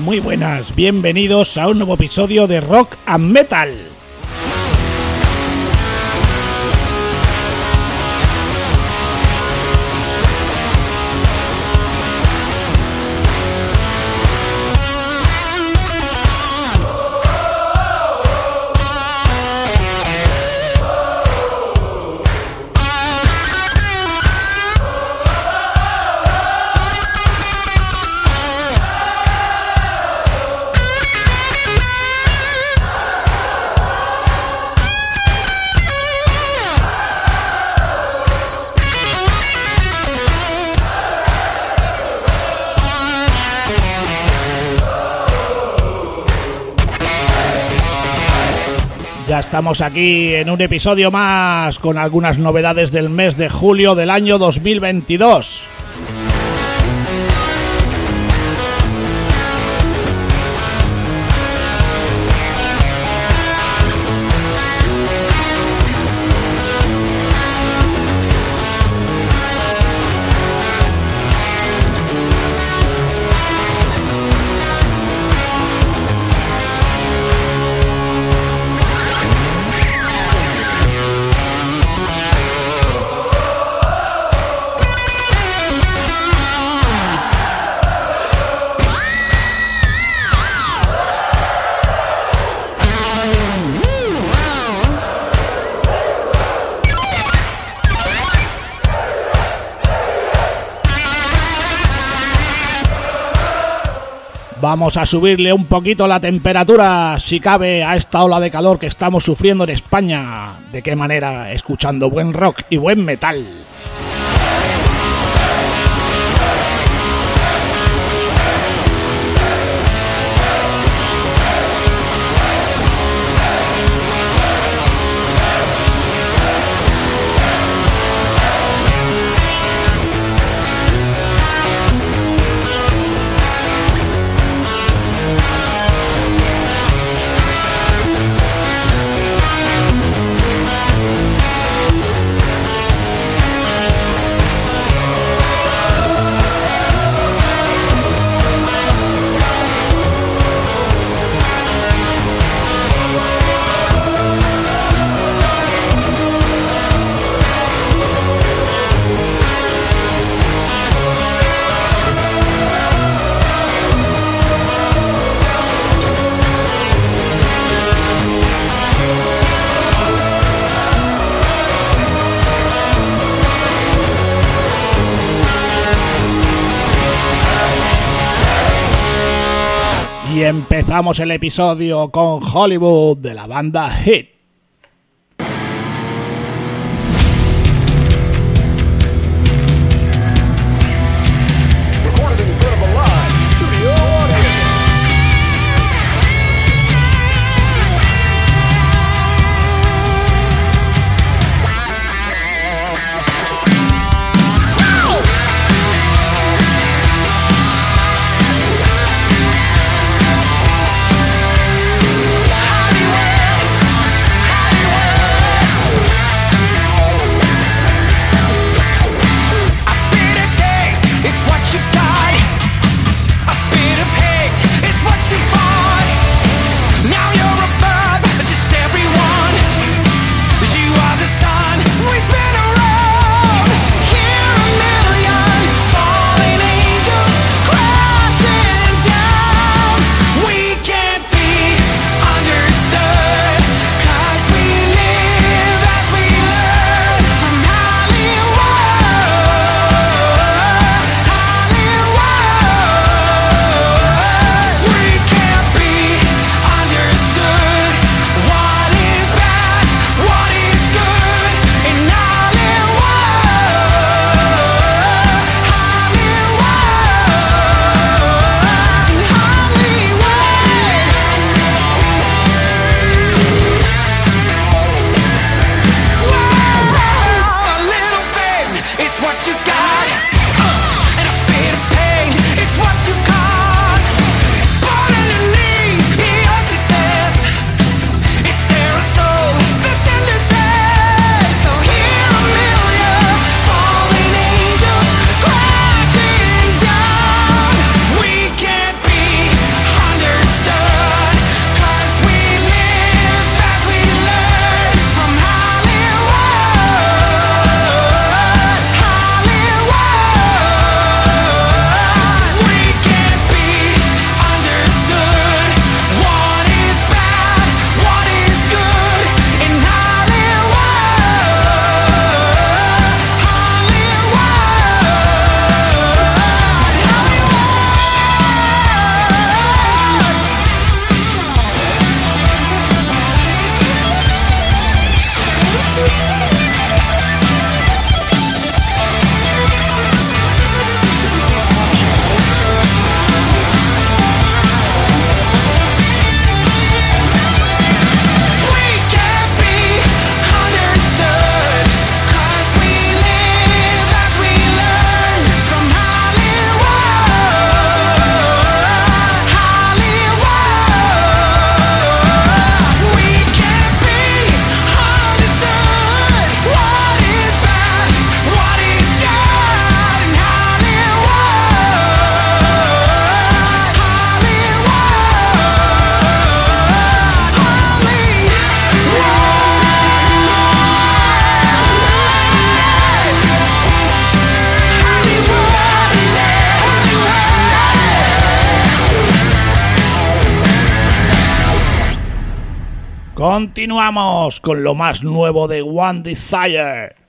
Muy buenas, bienvenidos a un nuevo episodio de Rock and Metal. Estamos aquí en un episodio más con algunas novedades del mes de julio del año 2022. Vamos a subirle un poquito la temperatura, si cabe, a esta ola de calor que estamos sufriendo en España. ¿De qué manera? Escuchando buen rock y buen metal. Empezamos el episodio con Hollywood de la banda Hit. Continuamos con lo más nuevo de One Desire.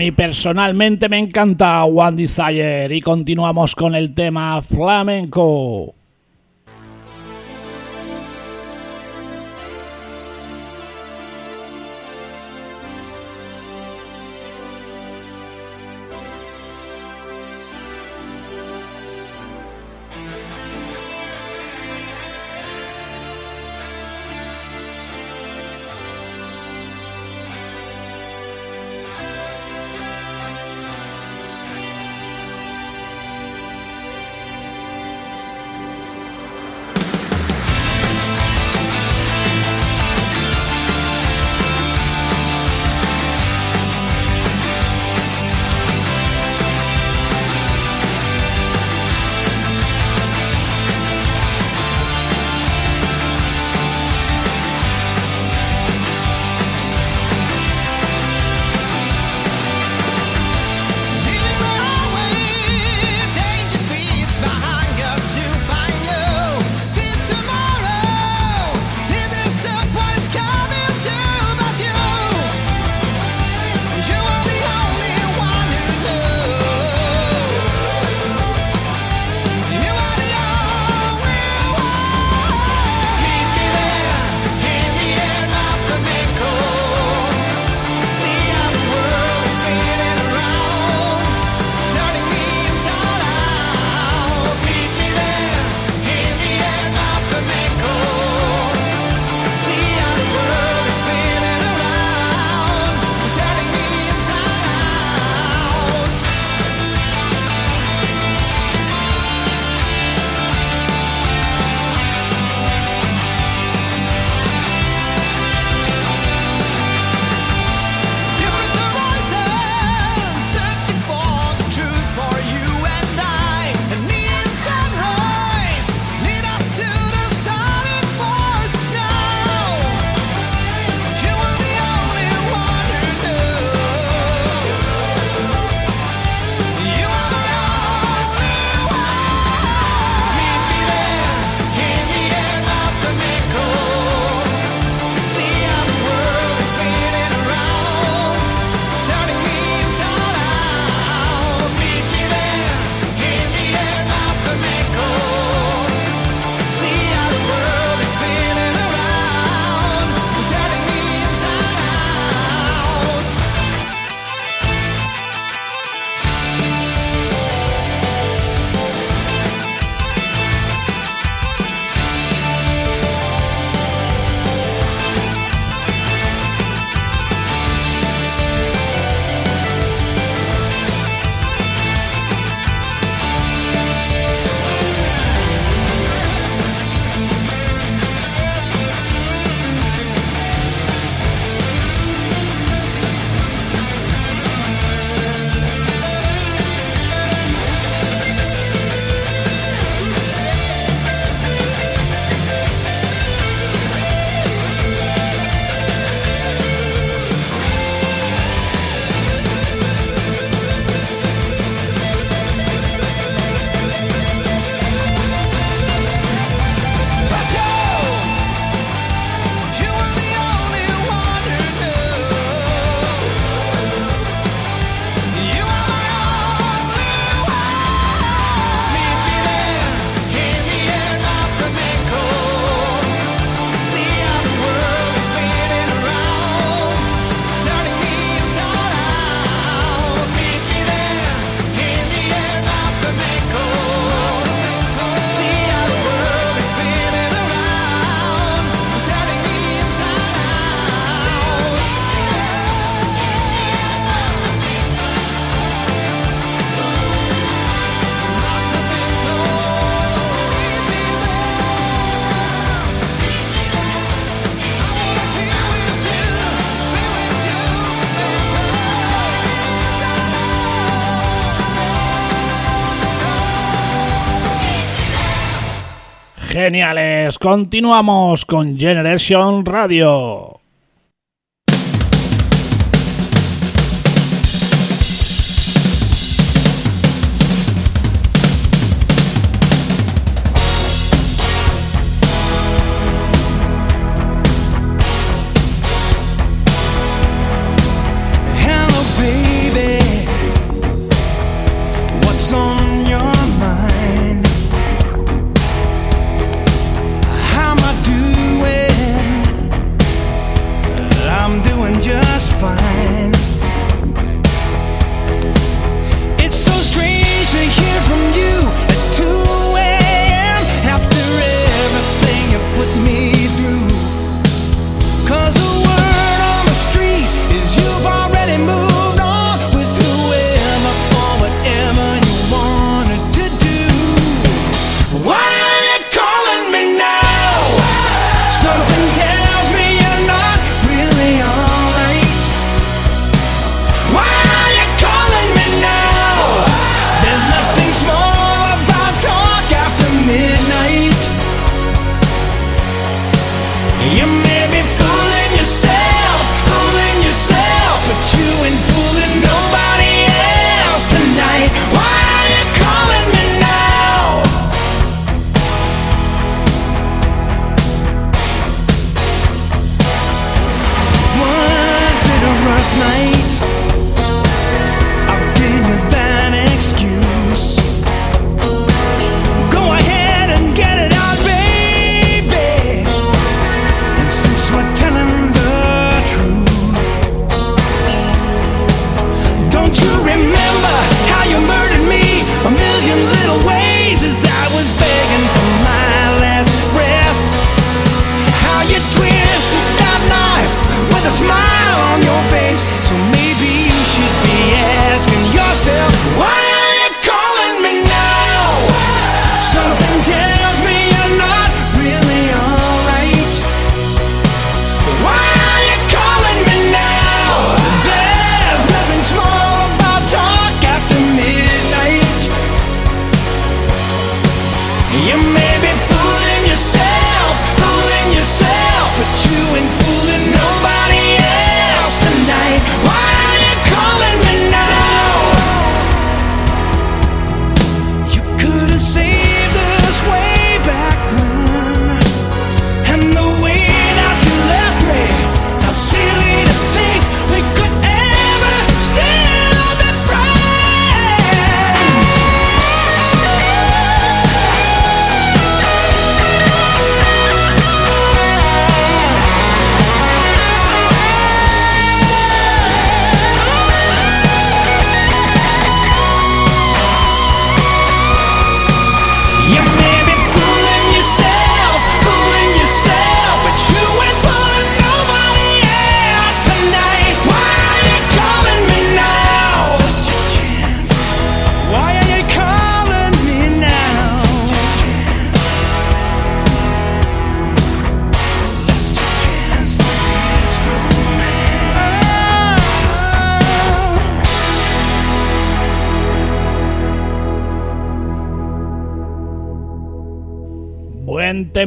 Mí personalmente me encanta One Desire y continuamos con el tema flamenco. Geniales, continuamos con Generation Radio.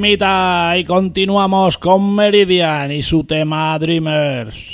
Y continuamos con Meridian y su tema Dreamers.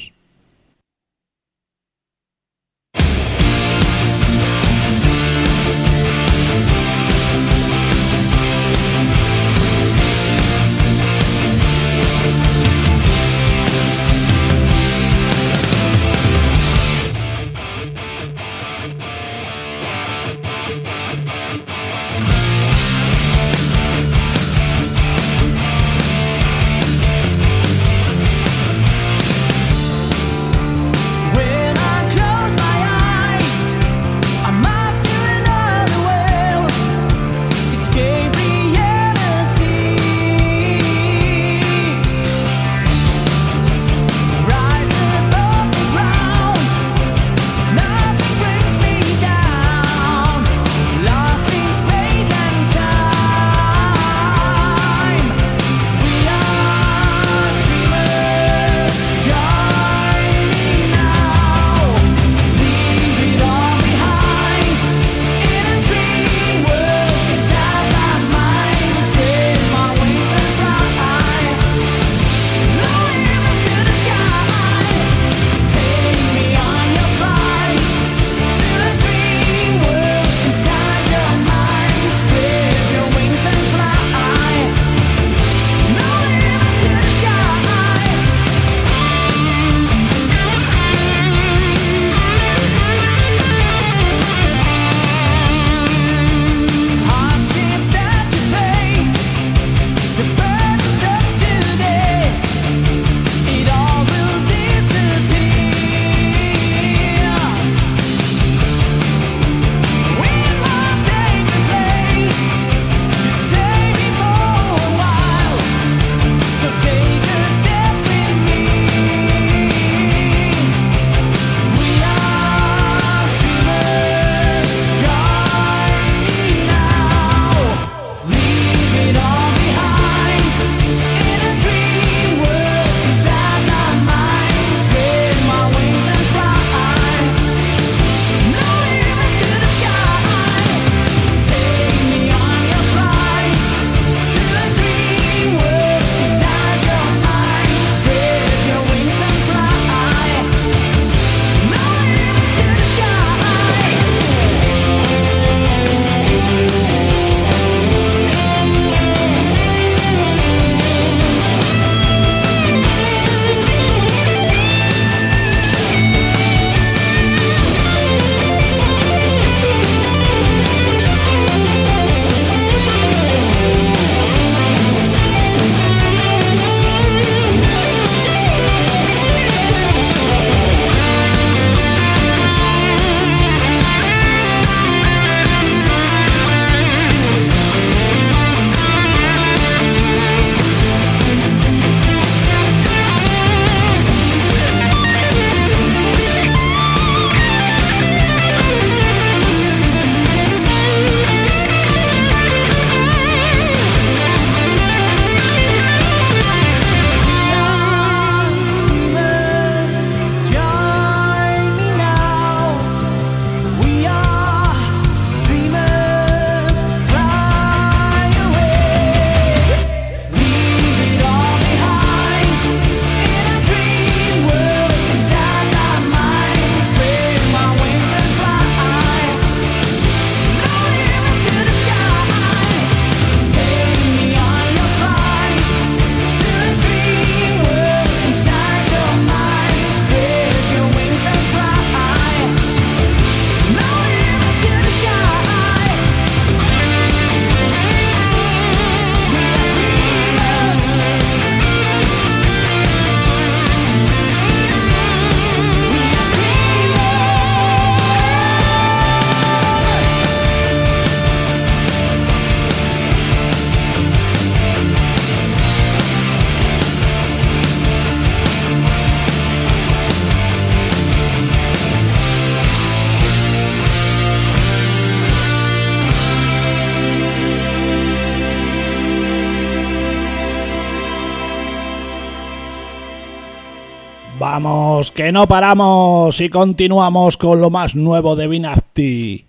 Que no paramos y continuamos con lo más nuevo de Binapti.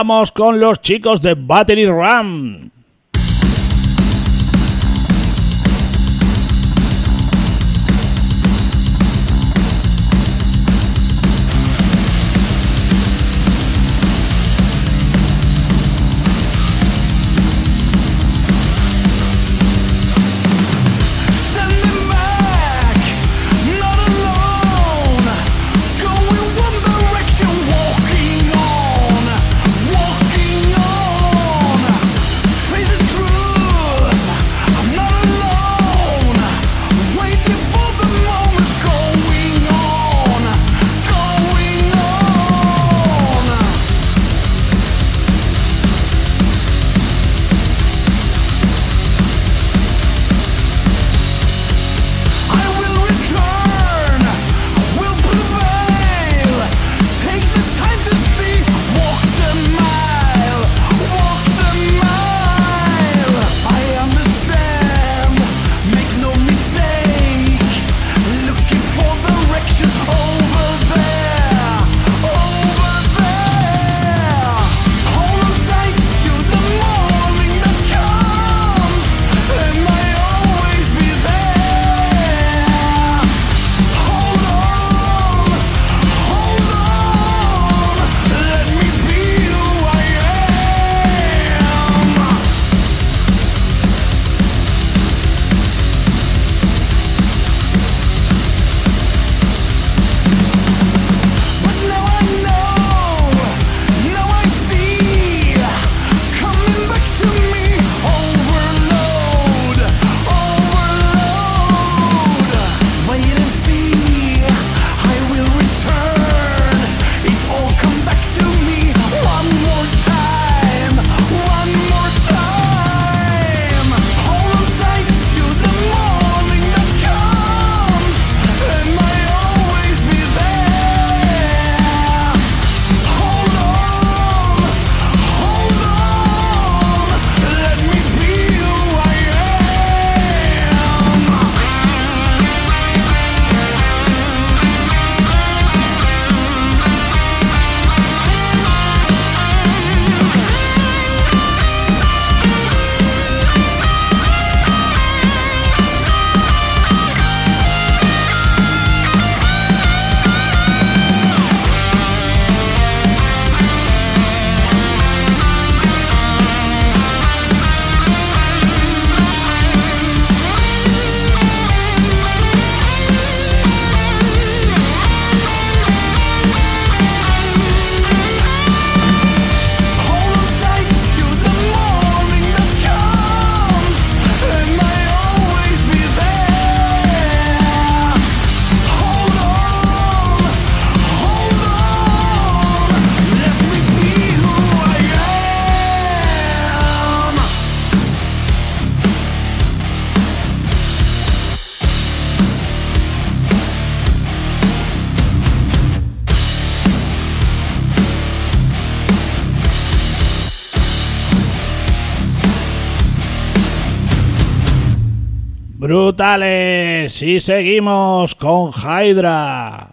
vamos con los chicos de Battery Ram. y seguimos con Hydra.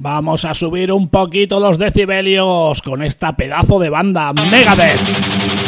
Vamos a subir un poquito los decibelios con esta pedazo de banda Megadeth.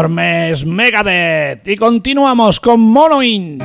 enormes Megadeth. Y continuamos con Monoin.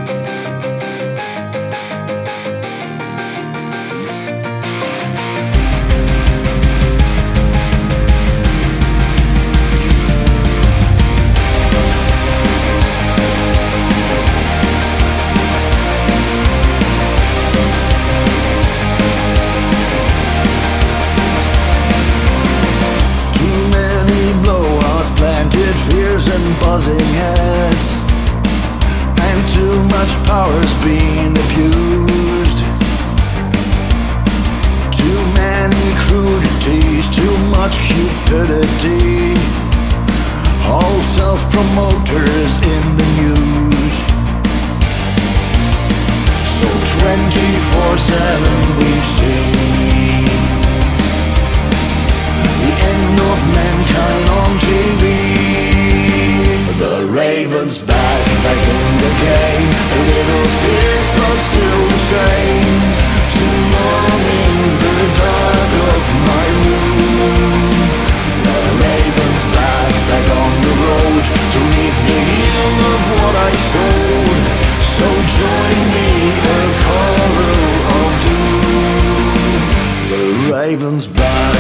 Ravens won.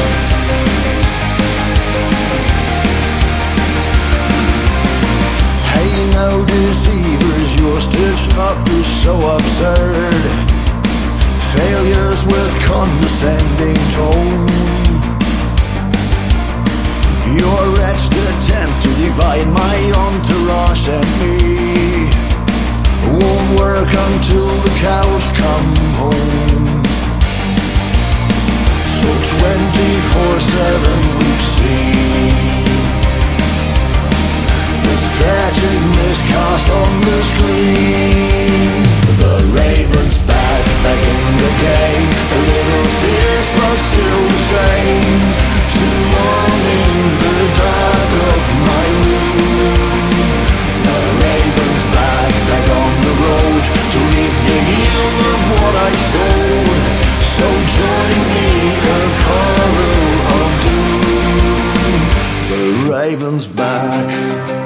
Hey, no deceivers, your stitch up is so absurd. Failures with condescending tone. Your wretched attempt to divide my entourage and me won't work until the cow. 24-7 we've This tragic miscast on The Raven's back, back in the game. A little fierce but still the same. Raven's back.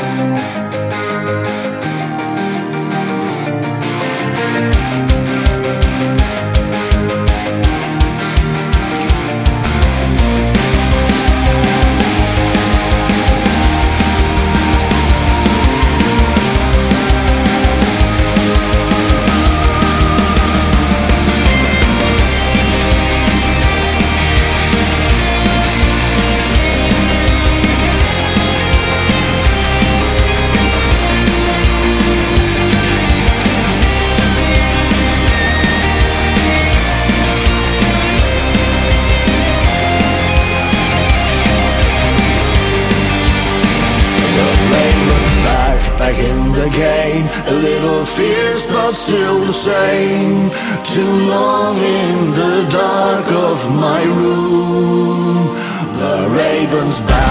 Fierce, but still the same. Too long in the dark of my room, the ravens back.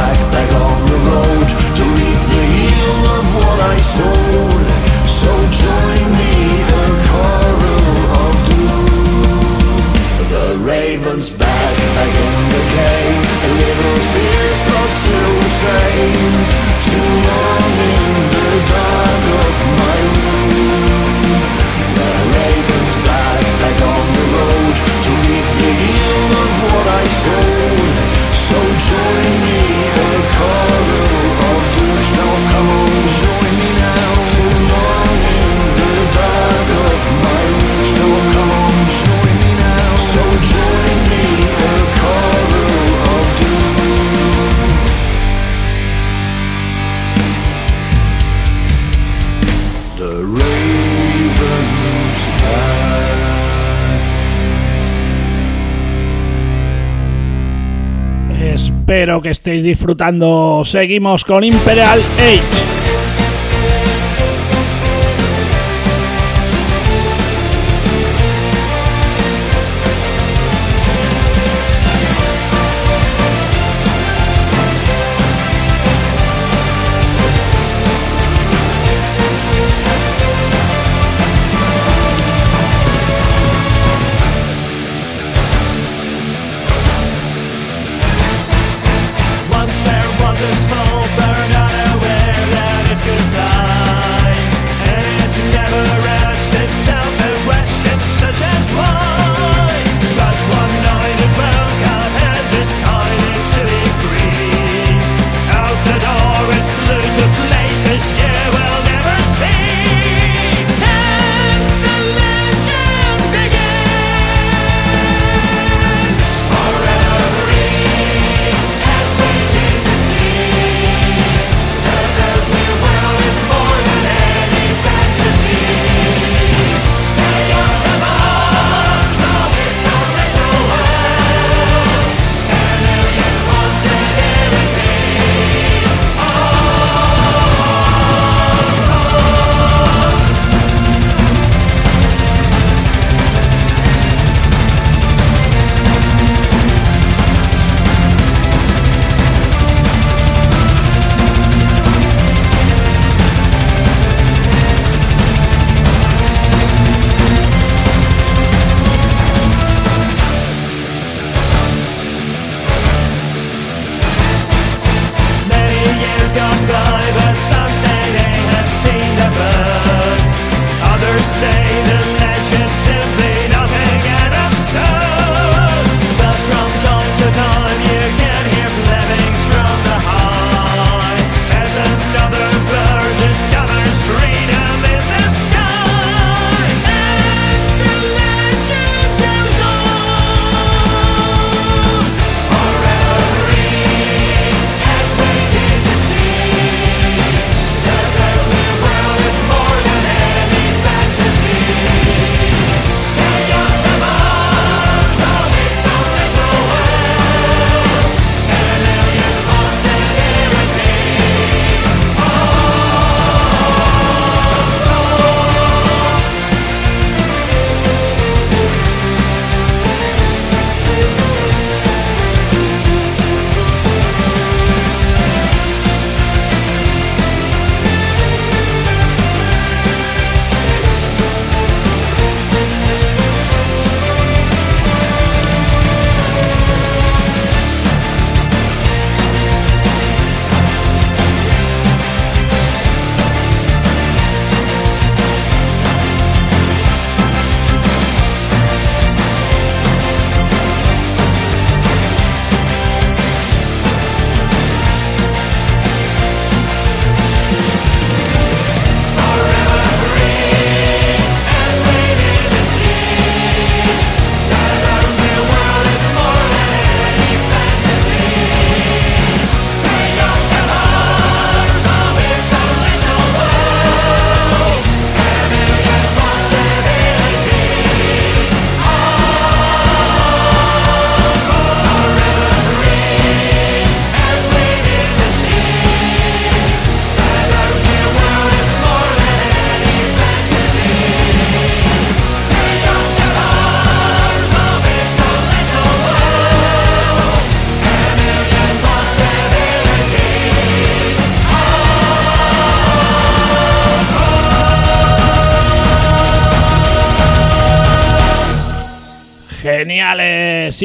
que estéis disfrutando. Seguimos con Imperial Age.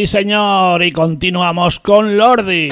Sí, señor, y continuamos con Lordi.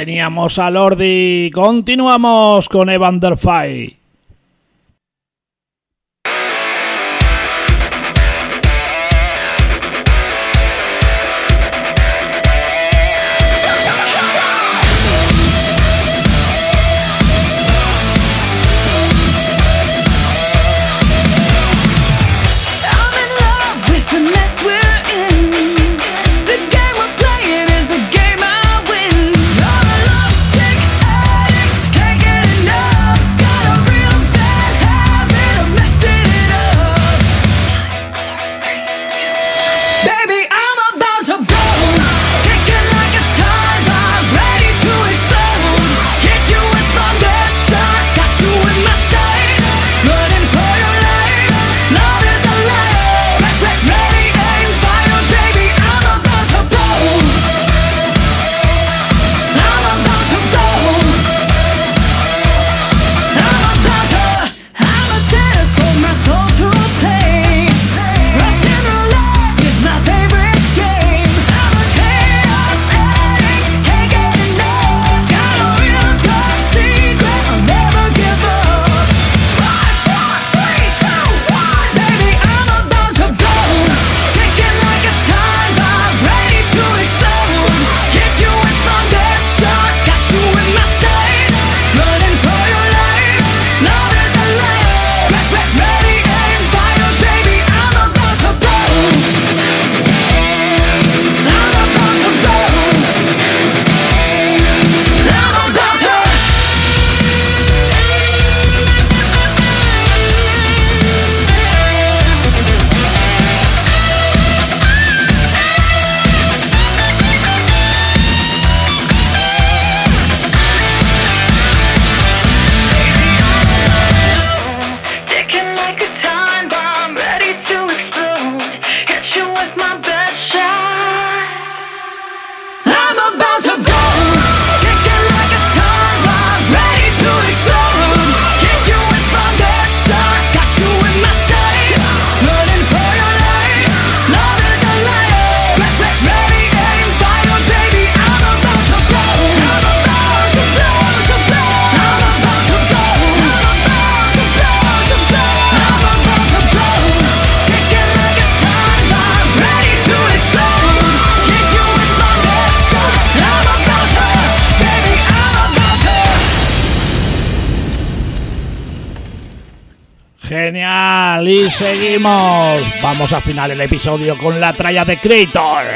Teníamos a Lordi. Continuamos con Evan der seguimos. Vamos a afinar el episodio con la tralla de Creator.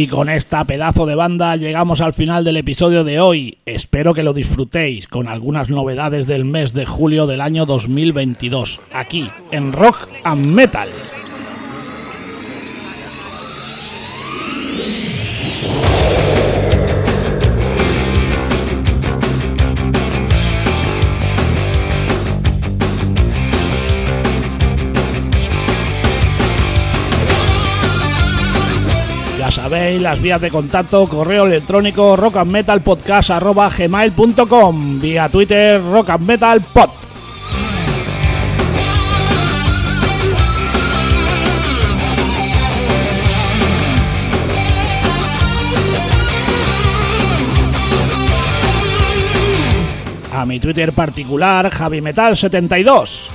Y con esta pedazo de banda llegamos al final del episodio de hoy. Espero que lo disfrutéis con algunas novedades del mes de julio del año 2022, aquí en Rock and Metal. sabéis las vías de contacto, correo electrónico rockandmetalpodcast.com, vía Twitter rockandmetalpod. A mi Twitter particular, JaviMetal72.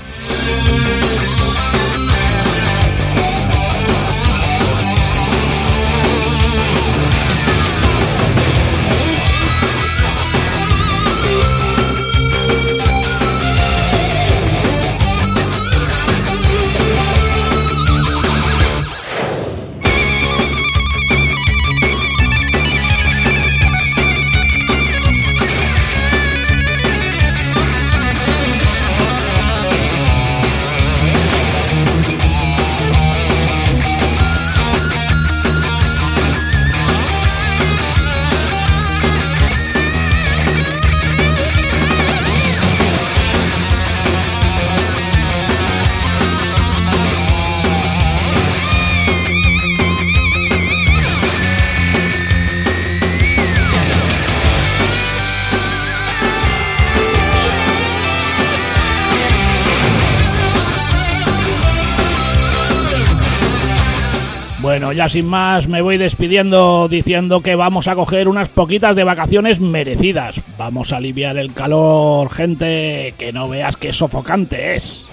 Bueno, ya sin más me voy despidiendo diciendo que vamos a coger unas poquitas de vacaciones merecidas. Vamos a aliviar el calor, gente, que no veas qué sofocante es.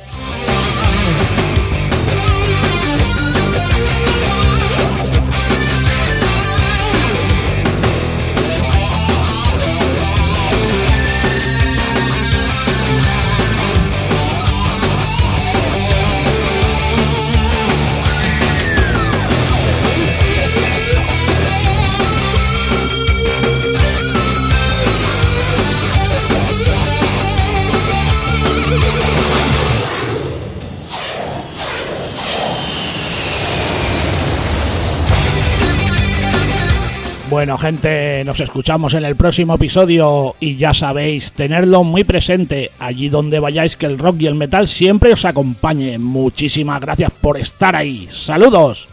Bueno, gente, nos escuchamos en el próximo episodio y ya sabéis, tenerlo muy presente allí donde vayáis, que el rock y el metal siempre os acompañe. Muchísimas gracias por estar ahí. Saludos.